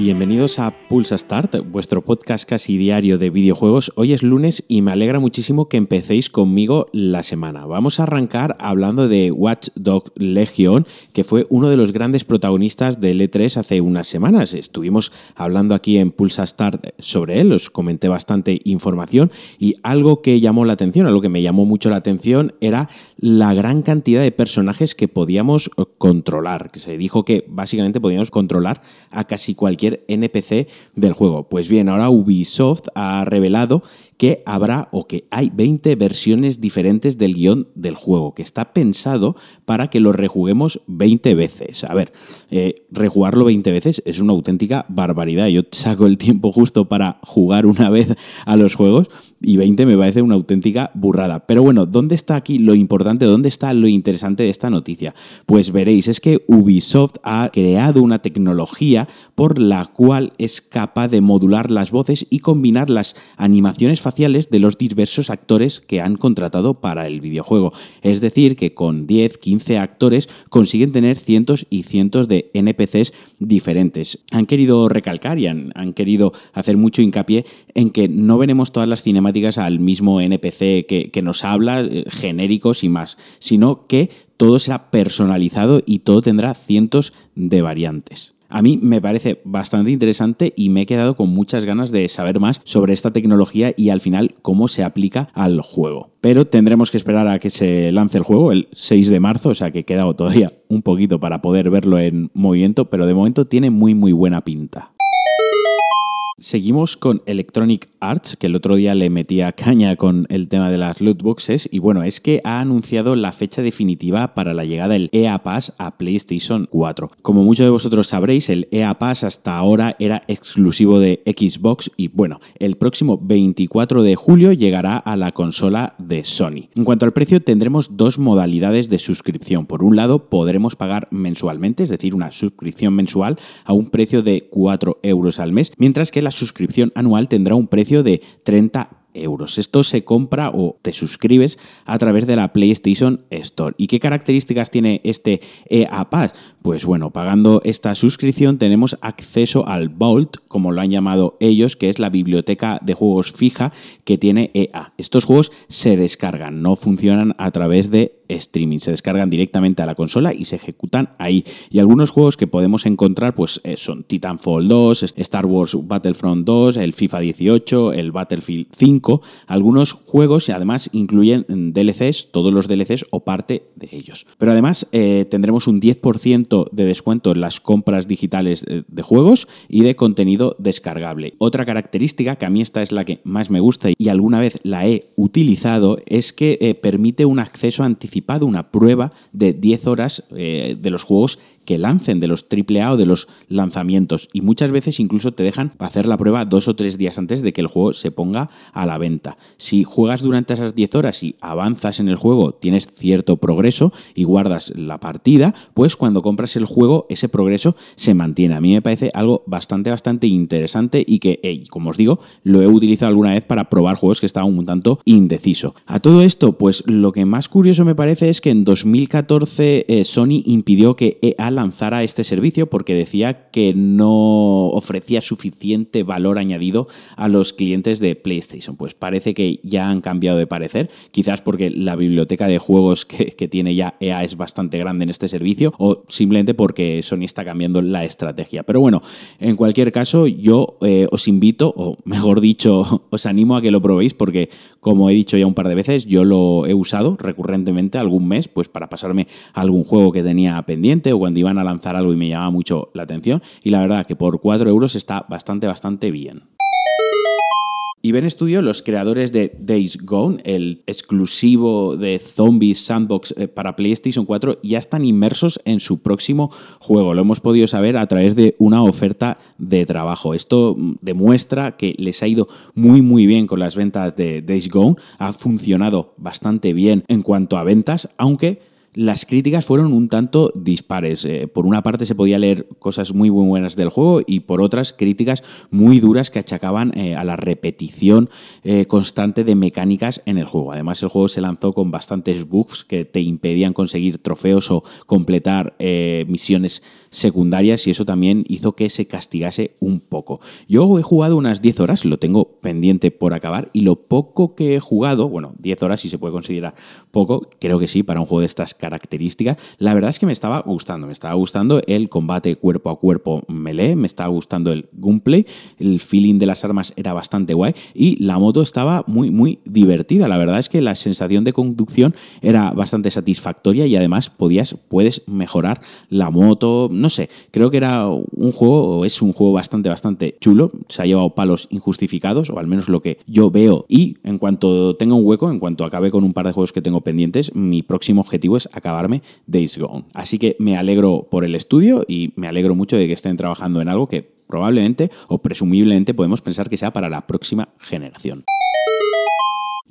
Bienvenidos a Pulsa Start, vuestro podcast casi diario de videojuegos. Hoy es lunes y me alegra muchísimo que empecéis conmigo la semana. Vamos a arrancar hablando de Watch Dog Legion, que fue uno de los grandes protagonistas del E3 hace unas semanas. Estuvimos hablando aquí en Pulsa Start sobre él, os comenté bastante información y algo que llamó la atención, algo que me llamó mucho la atención era la gran cantidad de personajes que podíamos controlar. Se dijo que básicamente podíamos controlar a casi cualquier NPC del juego. Pues bien, ahora Ubisoft ha revelado que habrá o que hay 20 versiones diferentes del guion del juego, que está pensado para que lo rejuguemos 20 veces. A ver, eh, rejugarlo 20 veces es una auténtica barbaridad. Yo saco el tiempo justo para jugar una vez a los juegos y 20 me parece una auténtica burrada. Pero bueno, ¿dónde está aquí lo importante? ¿Dónde está lo interesante de esta noticia? Pues veréis, es que Ubisoft ha creado una tecnología por la cual es capaz de modular las voces y combinar las animaciones de los diversos actores que han contratado para el videojuego. Es decir, que con 10, 15 actores consiguen tener cientos y cientos de NPCs diferentes. Han querido recalcar y han, querido hacer mucho hincapié en que no veremos todas las cinemáticas al mismo NPC que, nos habla, eh, genéricos y más, sino que todo será personalizado y todo tendrá cientos de variantes. A mí me parece bastante interesante y me he quedado con muchas ganas de saber más sobre esta tecnología y al final cómo se aplica al juego. Pero tendremos que esperar a que se lance el juego el 6 de marzo, o sea que queda todavía un poquito para poder verlo en movimiento, pero de momento tiene muy muy buena pinta. Seguimos con Electronic Arts, que el otro día le metía caña con el tema de las loot boxes. Y bueno, es que ha anunciado la fecha definitiva para la llegada del EA Pass a PlayStation 4. Como muchos de vosotros sabréis, el EA Pass hasta ahora era exclusivo de Xbox. Y bueno, el próximo 24 de julio llegará a la consola de Sony. En cuanto al precio, tendremos dos modalidades de suscripción. Por un lado, podremos pagar mensualmente, es decir, una suscripción mensual a un precio de 4 euros al mes, mientras que la suscripción anual tendrá un precio de 30 euros. Esto se compra o te suscribes a través de la PlayStation Store. ¿Y qué características tiene este EA Pass? Pues bueno, pagando esta suscripción tenemos acceso al Vault, como lo han llamado ellos, que es la biblioteca de juegos fija que tiene EA. Estos juegos se descargan, no funcionan a través de streaming. Se descargan directamente a la consola y se ejecutan ahí. Y algunos juegos que podemos encontrar pues eh, son Titanfall 2, Star Wars Battlefront 2, el FIFA 18, el Battlefield 5. Algunos juegos y además incluyen mm, DLCs, todos los DLCs o parte de ellos. Pero además eh, tendremos un 10% de descuento en las compras digitales eh, de juegos y de contenido descargable. Otra característica, que a mí esta es la que más me gusta y alguna vez la he utilizado, es que permite un acceso anticipado una prueba de 10 horas eh, de los juegos que lancen de los AAA o de los lanzamientos. Y muchas veces incluso te dejan hacer la prueba dos o tres días antes de que el juego se ponga a la venta. Si juegas durante esas 10 horas y avanzas en el juego, tienes cierto progreso y guardas la partida, pues cuando compras el juego ese progreso se mantiene. A mí me parece algo bastante, bastante interesante y que, como os digo, lo he utilizado alguna vez para probar juegos que estaban un tanto indeciso. A todo esto, pues lo que más curioso me parece es que en 2014 eh, Sony impidió que EA lanzara este servicio porque decía que no ofrecía suficiente valor añadido a los clientes de PlayStation. Pues parece que ya han cambiado de parecer, quizás porque la biblioteca de juegos que, tiene ya EA es bastante grande en este servicio o simplemente porque Sony está cambiando la estrategia. Pero bueno, en cualquier caso, yo eh, os invito, o mejor dicho, os animo a que lo probéis porque, como he dicho ya un par de veces, yo lo he usado recurrentemente algún mes pues para pasarme algún juego que tenía pendiente o cuando a lanzar algo y me llamaba mucho la atención. Y la verdad que por 4 euros está bastante, bastante bien. Y ven Studio, los creadores de Days Gone, el exclusivo de Zombies Sandbox eh, para PlayStation 4, ya están inmersos en su próximo juego. Lo hemos podido saber a través de una oferta de trabajo. Esto mm, demuestra que les ha ido muy muy bien con las ventas de Days Gone. Ha funcionado bastante bien en cuanto a ventas, aunque las críticas fueron un tanto dispares. Eh, por una parte se podía leer cosas muy, muy buenas del juego y por otras críticas muy duras que achacaban eh, a la repetición eh, constante de mecánicas en el juego. Además el juego se lanzó con bastantes bugs que te impedían conseguir trofeos o completar misiones secundarias y eso también hizo que se castigase un poco. Yo he jugado unas 10 horas, lo tengo pendiente por acabar y lo poco que he jugado, bueno, 10 horas si se puede considerar poco, creo que sí, para un juego de estas características. La verdad es que me estaba gustando, me estaba gustando el combate cuerpo a cuerpo melee, me estaba gustando el gunplay, el feeling de las armas era bastante guay y la moto estaba muy, muy divertida. La verdad es que la sensación de conducción era bastante satisfactoria y además podías, puedes mejorar la moto, no sé, creo que era un juego, es un juego bastante, bastante chulo, se ha llevado palos injustificados, o al menos lo que yo veo, y en cuanto tenga un hueco, en cuanto acabe con un par de juegos que tengo pendientes, mi próximo objetivo es acabarme Days Gone. Así que me alegro por el estudio y me alegro mucho de que estén trabajando en algo que probablemente o presumiblemente podemos pensar que sea para la próxima generación.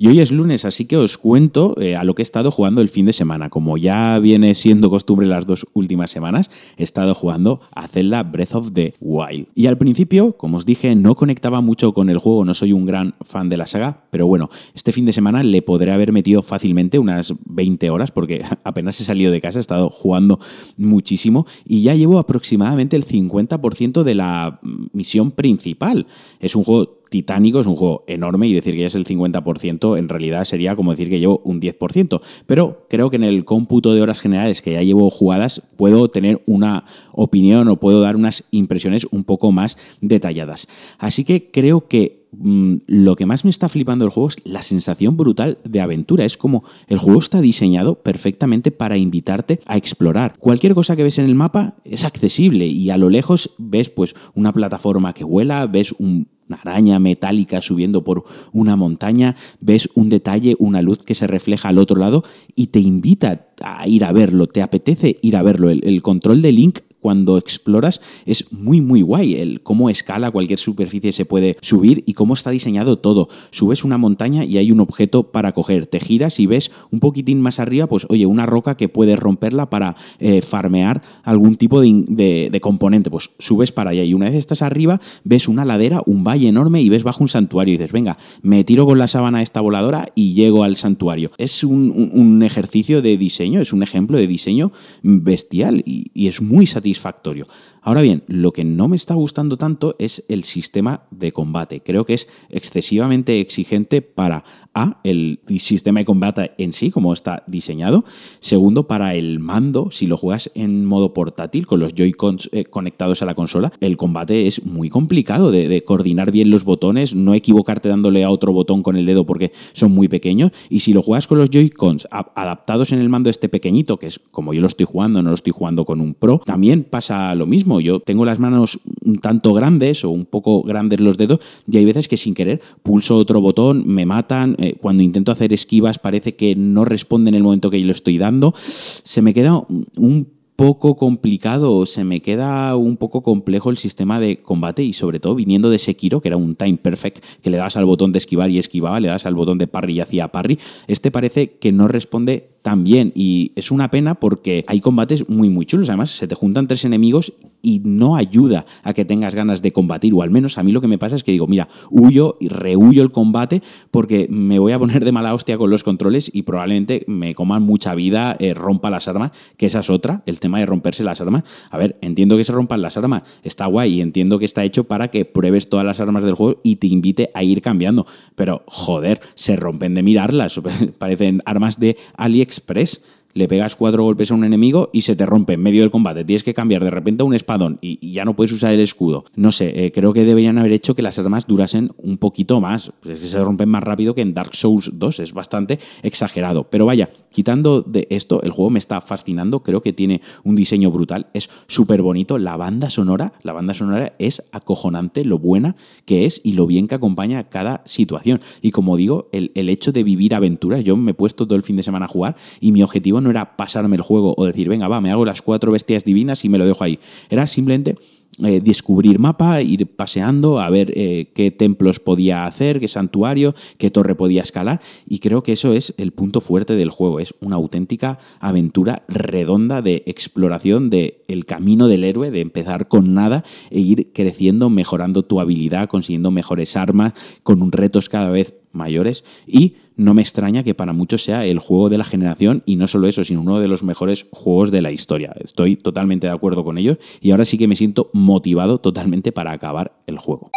Y hoy es lunes, así que os cuento eh, a lo que he estado jugando el fin de semana. Como ya viene siendo costumbre las dos últimas semanas, he estado jugando a Zelda Breath of the Wild. Y al principio, como os dije, no conectaba mucho con el juego, no soy un gran fan de la saga, pero bueno, este fin de semana le podré haber metido fácilmente unas 20 horas porque apenas he salido de casa, he estado jugando muchísimo y ya llevo aproximadamente el 50% de la misión principal. Es un juego titánico, es un juego enorme y decir que ya es el 50% en realidad sería como decir que llevo un 10%. Pero creo que en el cómputo de horas generales que ya llevo jugadas puedo tener una opinión o puedo dar unas impresiones un poco más detalladas. Así que creo que mm, lo que más me está flipando el juego es la sensación brutal de aventura. Es como el juego está diseñado perfectamente para invitarte a explorar. Cualquier cosa que ves en el mapa es accesible y a lo lejos ves pues una plataforma que vuela, ves un una araña metálica subiendo por una montaña, ves un detalle, una luz que se refleja al otro lado y te invita a ir a verlo, te apetece ir a verlo. El, el control de Link cuando exploras es muy, muy guay. El cómo escala cualquier superficie se puede subir y cómo está diseñado todo. Subes una montaña y hay un objeto para coger. Te giras y ves un poquitín más arriba, pues oye, una roca que puedes romperla para eh, farmear algún tipo de, componente. Pues subes para allá y una vez estás arriba, ves una ladera, un valle enorme y ves bajo un santuario y dices, venga, me tiro con la sábana esta voladora y llego al santuario. Es un, ejercicio de diseño, es un ejemplo de diseño bestial y, y es muy satisfactorio satisfactorio. Ahora bien, lo que no me está gustando tanto es el sistema de combate. Creo que es excesivamente exigente para A, el sistema de combate en sí, como está diseñado. Segundo, para el mando, si lo juegas en modo portátil, con los Joy-Cons eh, conectados a la consola, el combate es muy complicado de, de, coordinar bien los botones, no equivocarte dándole a otro botón con el dedo porque son muy pequeños. Y si lo juegas con los Joy-Cons adaptados en el mando este pequeñito, que es como yo lo estoy jugando, no lo estoy jugando con un Pro, también pasa lo mismo yo tengo las manos un tanto grandes o un poco grandes los dedos y hay veces que sin querer pulso otro botón, me matan. Eh, cuando intento hacer esquivas parece que no responde en el momento que yo lo estoy dando. Se me queda un poco complicado, se me queda un poco complejo el sistema de combate y sobre todo viniendo de Sekiro, que era un time perfect, que le das al botón de esquivar y esquivaba, le das al botón de parry y hacía parry, este parece que no responde tan bien y es una pena porque hay combates muy muy chulos, además se te juntan tres enemigos y no ayuda a que tengas ganas de combatir, o al menos a mí lo que me pasa es que digo, mira, huyo y rehuyo el combate porque me voy a poner de mala hostia con los controles y probablemente me coman mucha vida, eh, rompa las armas, que esa es otra, el tema de romperse las armas. A ver, entiendo que se rompan las armas, está guay y entiendo que está hecho para que pruebes todas las armas del juego y te invite a ir cambiando, pero joder, se rompen de mirarlas, parecen armas de AliExpress Express le pegas cuatro golpes a un enemigo y se te rompe en medio del combate. Tienes que cambiar de repente a un espadón y, ya no puedes usar el escudo. No sé, eh, creo que deberían haber hecho que las armas durasen un poquito más. Pues es que se rompen más rápido que en Dark Souls 2, es bastante exagerado. Pero vaya, quitando de esto, el juego me está fascinando, creo que tiene un diseño brutal, es súper bonito. La banda sonora, la banda sonora es acojonante, lo buena que es y lo bien que acompaña cada situación. Y como digo, el, el hecho de vivir aventuras, yo me he puesto todo el fin de semana a jugar y mi objetivo no era pasarme el juego o decir, venga, va, me hago las cuatro bestias divinas y me lo dejo ahí. Era simplemente eh, descubrir mapa, ir paseando, a ver eh, qué templos podía hacer, qué santuario, qué torre podía escalar. Y creo que eso es el punto fuerte del juego. Es una auténtica aventura redonda de exploración del el camino del héroe, de empezar con nada e ir creciendo, mejorando tu habilidad, consiguiendo mejores armas, con retos cada vez mayores y no me extraña que para muchos sea el juego de la generación y no solo eso, sino uno de los mejores juegos de la historia. Estoy totalmente de acuerdo con ellos y ahora sí que me siento motivado totalmente para acabar el juego.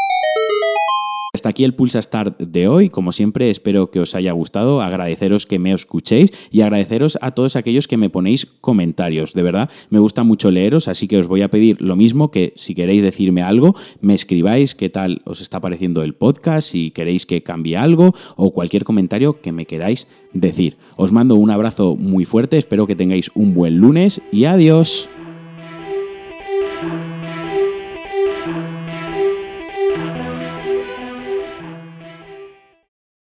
Hasta aquí el Pulsa Start de hoy. Como siempre, espero que os haya gustado. Agradeceros que me escuchéis y agradeceros a todos aquellos que me ponéis comentarios. De verdad, me gusta mucho leeros, así que os voy a pedir lo mismo que si queréis decirme algo, me escribáis qué tal os está pareciendo el podcast, si queréis que cambie algo o cualquier comentario que me queráis decir. Os mando un abrazo muy fuerte, espero que tengáis un buen lunes y adiós.